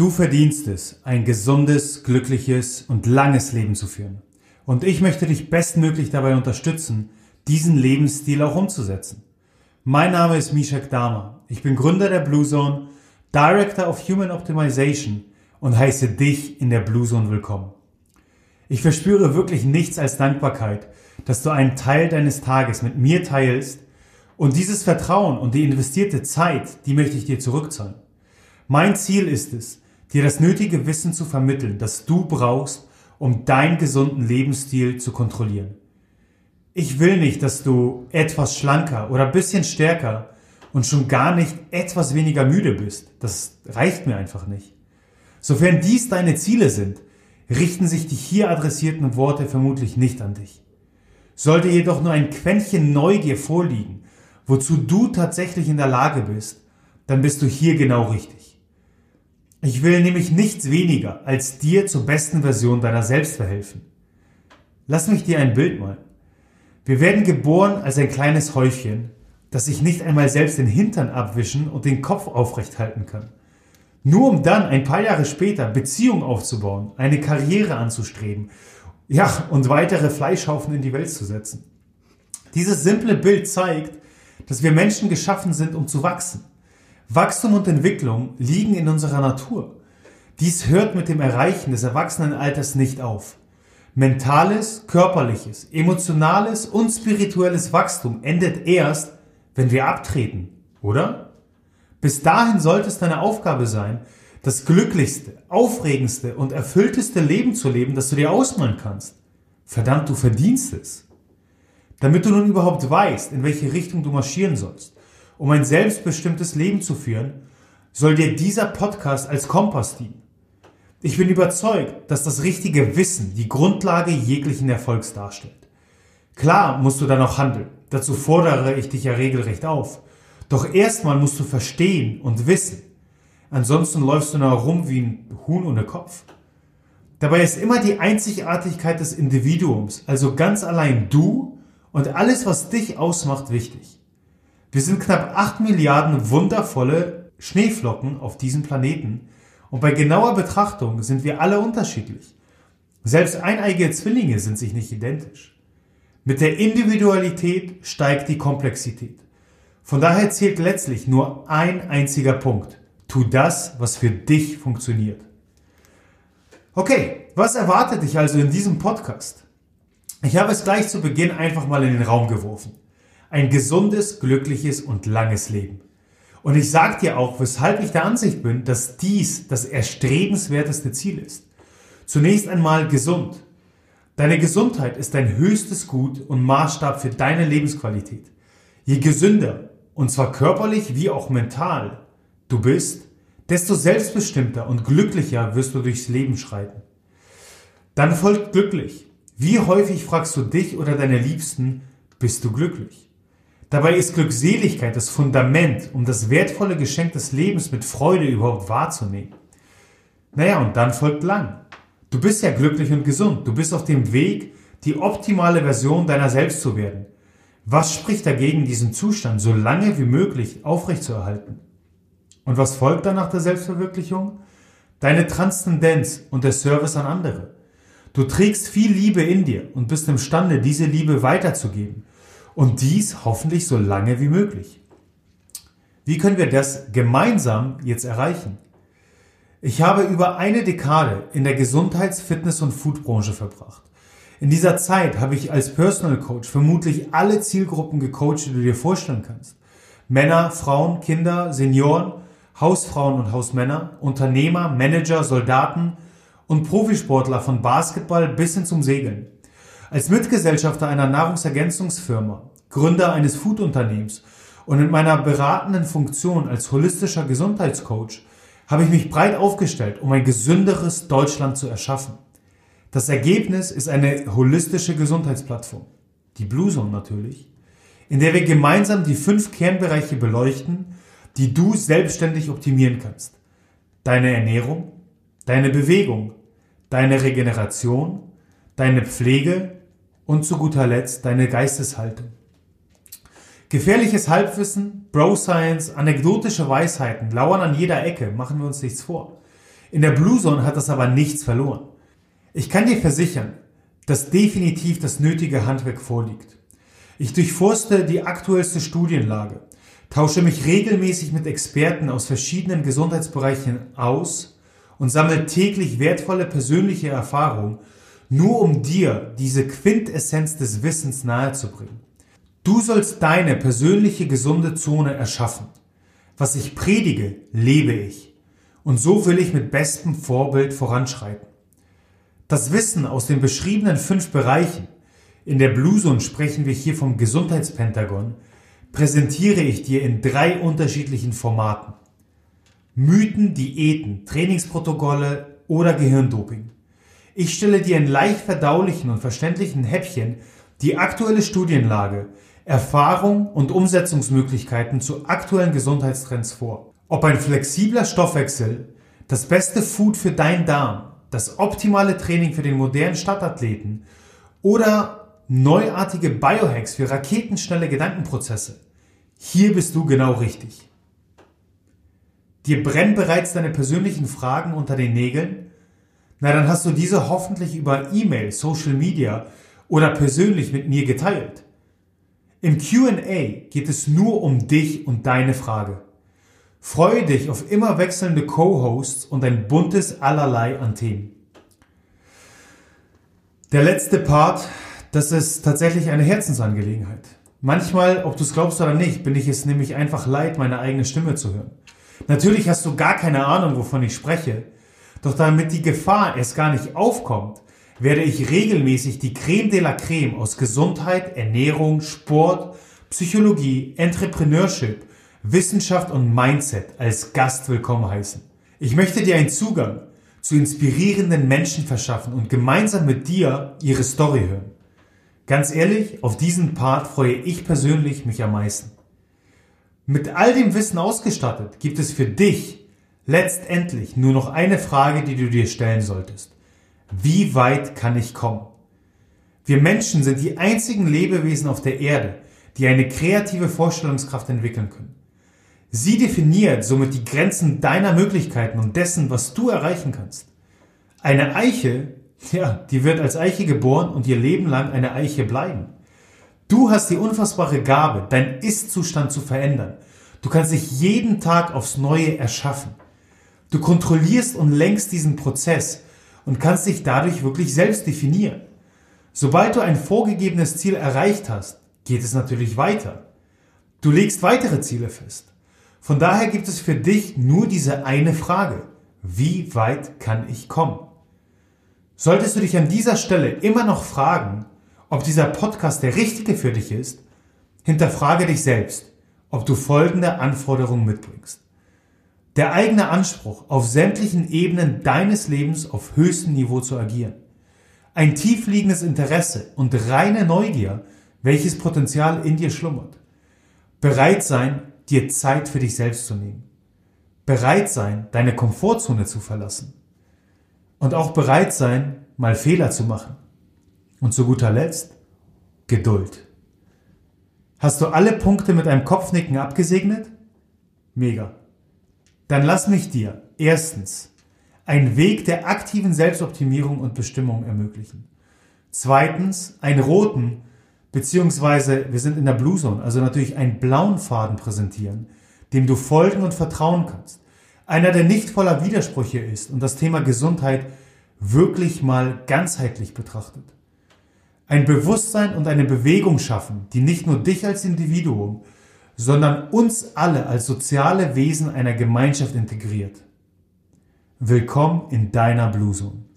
Du verdienst es, ein gesundes, glückliches und langes Leben zu führen. Und ich möchte dich bestmöglich dabei unterstützen, diesen Lebensstil auch umzusetzen. Mein Name ist Mishak Dama. Ich bin Gründer der Blue Zone, Director of Human Optimization und heiße dich in der Blue Zone willkommen. Ich verspüre wirklich nichts als Dankbarkeit, dass du einen Teil deines Tages mit mir teilst und dieses Vertrauen und die investierte Zeit, die möchte ich dir zurückzahlen. Mein Ziel ist es, dir das nötige Wissen zu vermitteln, das du brauchst, um deinen gesunden Lebensstil zu kontrollieren. Ich will nicht, dass du etwas schlanker oder bisschen stärker und schon gar nicht etwas weniger müde bist. Das reicht mir einfach nicht. Sofern dies deine Ziele sind, richten sich die hier adressierten Worte vermutlich nicht an dich. Sollte jedoch nur ein Quäntchen Neugier vorliegen, wozu du tatsächlich in der Lage bist, dann bist du hier genau richtig. Ich will nämlich nichts weniger, als dir zur besten Version deiner selbst verhelfen. Lass mich dir ein Bild malen. Wir werden geboren als ein kleines Häufchen, das sich nicht einmal selbst den Hintern abwischen und den Kopf aufrecht halten kann. Nur um dann ein paar Jahre später Beziehungen aufzubauen, eine Karriere anzustreben, ja, und weitere Fleischhaufen in die Welt zu setzen. Dieses simple Bild zeigt, dass wir Menschen geschaffen sind, um zu wachsen. Wachstum und Entwicklung liegen in unserer Natur. Dies hört mit dem Erreichen des Erwachsenenalters nicht auf. Mentales, körperliches, emotionales und spirituelles Wachstum endet erst, wenn wir abtreten, oder? Bis dahin sollte es deine Aufgabe sein, das glücklichste, aufregendste und erfüllteste Leben zu leben, das du dir ausmalen kannst. Verdammt, du verdienst es. Damit du nun überhaupt weißt, in welche Richtung du marschieren sollst, um ein selbstbestimmtes Leben zu führen, soll dir dieser Podcast als Kompass dienen. Ich bin überzeugt, dass das richtige Wissen die Grundlage jeglichen Erfolgs darstellt. Klar musst du dann auch handeln. Dazu fordere ich dich ja regelrecht auf. Doch erstmal musst du verstehen und wissen. Ansonsten läufst du nur herum wie ein Huhn ohne Kopf. Dabei ist immer die Einzigartigkeit des Individuums, also ganz allein du und alles, was dich ausmacht, wichtig. Wir sind knapp 8 Milliarden wundervolle Schneeflocken auf diesem Planeten und bei genauer Betrachtung sind wir alle unterschiedlich. Selbst eineige Zwillinge sind sich nicht identisch. Mit der Individualität steigt die Komplexität. Von daher zählt letztlich nur ein einziger Punkt. Tu das, was für dich funktioniert. Okay, was erwartet dich also in diesem Podcast? Ich habe es gleich zu Beginn einfach mal in den Raum geworfen. Ein gesundes, glückliches und langes Leben. Und ich sage dir auch, weshalb ich der Ansicht bin, dass dies das erstrebenswerteste Ziel ist. Zunächst einmal gesund. Deine Gesundheit ist dein höchstes Gut und Maßstab für deine Lebensqualität. Je gesünder, und zwar körperlich wie auch mental, du bist, desto selbstbestimmter und glücklicher wirst du durchs Leben schreiten. Dann folgt glücklich. Wie häufig fragst du dich oder deine Liebsten, bist du glücklich? Dabei ist Glückseligkeit das Fundament, um das wertvolle Geschenk des Lebens mit Freude überhaupt wahrzunehmen. Naja, und dann folgt lang. Du bist ja glücklich und gesund. Du bist auf dem Weg, die optimale Version deiner selbst zu werden. Was spricht dagegen, diesen Zustand so lange wie möglich aufrechtzuerhalten? Und was folgt dann nach der Selbstverwirklichung? Deine Transzendenz und der Service an andere. Du trägst viel Liebe in dir und bist imstande, diese Liebe weiterzugeben. Und dies hoffentlich so lange wie möglich. Wie können wir das gemeinsam jetzt erreichen? Ich habe über eine Dekade in der Gesundheits-, Fitness- und Foodbranche verbracht. In dieser Zeit habe ich als Personal Coach vermutlich alle Zielgruppen gecoacht, die du dir vorstellen kannst. Männer, Frauen, Kinder, Senioren, Hausfrauen und Hausmänner, Unternehmer, Manager, Soldaten und Profisportler von Basketball bis hin zum Segeln. Als Mitgesellschafter einer Nahrungsergänzungsfirma, Gründer eines Foodunternehmens und in meiner beratenden Funktion als holistischer Gesundheitscoach habe ich mich breit aufgestellt, um ein gesünderes Deutschland zu erschaffen. Das Ergebnis ist eine holistische Gesundheitsplattform, die Blue Zone natürlich, in der wir gemeinsam die fünf Kernbereiche beleuchten, die du selbstständig optimieren kannst. Deine Ernährung, deine Bewegung, deine Regeneration, deine Pflege und zu guter Letzt deine Geisteshaltung. Gefährliches Halbwissen, Bro Science, anekdotische Weisheiten lauern an jeder Ecke, machen wir uns nichts vor. In der Blue Zone hat das aber nichts verloren. Ich kann dir versichern, dass definitiv das nötige Handwerk vorliegt. Ich durchforste die aktuellste Studienlage, tausche mich regelmäßig mit Experten aus verschiedenen Gesundheitsbereichen aus und sammle täglich wertvolle persönliche Erfahrungen, nur um dir diese Quintessenz des Wissens nahezubringen. Du sollst deine persönliche gesunde Zone erschaffen. Was ich predige, lebe ich. Und so will ich mit bestem Vorbild voranschreiten. Das Wissen aus den beschriebenen fünf Bereichen, in der Blue Zone sprechen wir hier vom Gesundheitspentagon, präsentiere ich dir in drei unterschiedlichen Formaten. Mythen, Diäten, Trainingsprotokolle oder Gehirndoping. Ich stelle dir in leicht verdaulichen und verständlichen Häppchen die aktuelle Studienlage, Erfahrung und Umsetzungsmöglichkeiten zu aktuellen Gesundheitstrends vor. Ob ein flexibler Stoffwechsel, das beste Food für deinen Darm, das optimale Training für den modernen Stadtathleten oder neuartige Biohacks für raketenschnelle Gedankenprozesse. Hier bist du genau richtig. Dir brennen bereits deine persönlichen Fragen unter den Nägeln? Na, dann hast du diese hoffentlich über E-Mail, Social Media oder persönlich mit mir geteilt. Im QA geht es nur um dich und deine Frage. Freue dich auf immer wechselnde Co-Hosts und ein buntes Allerlei an Themen. Der letzte Part, das ist tatsächlich eine Herzensangelegenheit. Manchmal, ob du es glaubst oder nicht, bin ich es nämlich einfach leid, meine eigene Stimme zu hören. Natürlich hast du gar keine Ahnung, wovon ich spreche. Doch damit die Gefahr erst gar nicht aufkommt, werde ich regelmäßig die Creme de la Creme aus Gesundheit, Ernährung, Sport, Psychologie, Entrepreneurship, Wissenschaft und Mindset als Gast willkommen heißen. Ich möchte dir einen Zugang zu inspirierenden Menschen verschaffen und gemeinsam mit dir ihre Story hören. Ganz ehrlich, auf diesen Part freue ich persönlich mich am meisten. Mit all dem Wissen ausgestattet gibt es für dich letztendlich nur noch eine Frage, die du dir stellen solltest. Wie weit kann ich kommen? Wir Menschen sind die einzigen Lebewesen auf der Erde, die eine kreative Vorstellungskraft entwickeln können. Sie definiert somit die Grenzen deiner Möglichkeiten und dessen, was du erreichen kannst. Eine Eiche, ja, die wird als Eiche geboren und ihr Leben lang eine Eiche bleiben. Du hast die unfassbare Gabe, deinen Ist-Zustand zu verändern. Du kannst dich jeden Tag aufs Neue erschaffen. Du kontrollierst und lenkst diesen Prozess und kannst dich dadurch wirklich selbst definieren. Sobald du ein vorgegebenes Ziel erreicht hast, geht es natürlich weiter. Du legst weitere Ziele fest. Von daher gibt es für dich nur diese eine Frage. Wie weit kann ich kommen? Solltest du dich an dieser Stelle immer noch fragen, ob dieser Podcast der richtige für dich ist, hinterfrage dich selbst, ob du folgende Anforderungen mitbringst. Der eigene Anspruch, auf sämtlichen Ebenen deines Lebens auf höchstem Niveau zu agieren. Ein tiefliegendes Interesse und reine Neugier, welches Potenzial in dir schlummert. Bereit sein, dir Zeit für dich selbst zu nehmen. Bereit sein, deine Komfortzone zu verlassen. Und auch bereit sein, mal Fehler zu machen. Und zu guter Letzt, Geduld. Hast du alle Punkte mit einem Kopfnicken abgesegnet? Mega. Dann lass mich dir erstens einen Weg der aktiven Selbstoptimierung und Bestimmung ermöglichen. Zweitens einen roten, beziehungsweise wir sind in der Blue Zone, also natürlich einen blauen Faden präsentieren, dem du folgen und vertrauen kannst. Einer, der nicht voller Widersprüche ist und das Thema Gesundheit wirklich mal ganzheitlich betrachtet. Ein Bewusstsein und eine Bewegung schaffen, die nicht nur dich als Individuum, sondern uns alle als soziale Wesen einer Gemeinschaft integriert. Willkommen in deiner Blue Zone.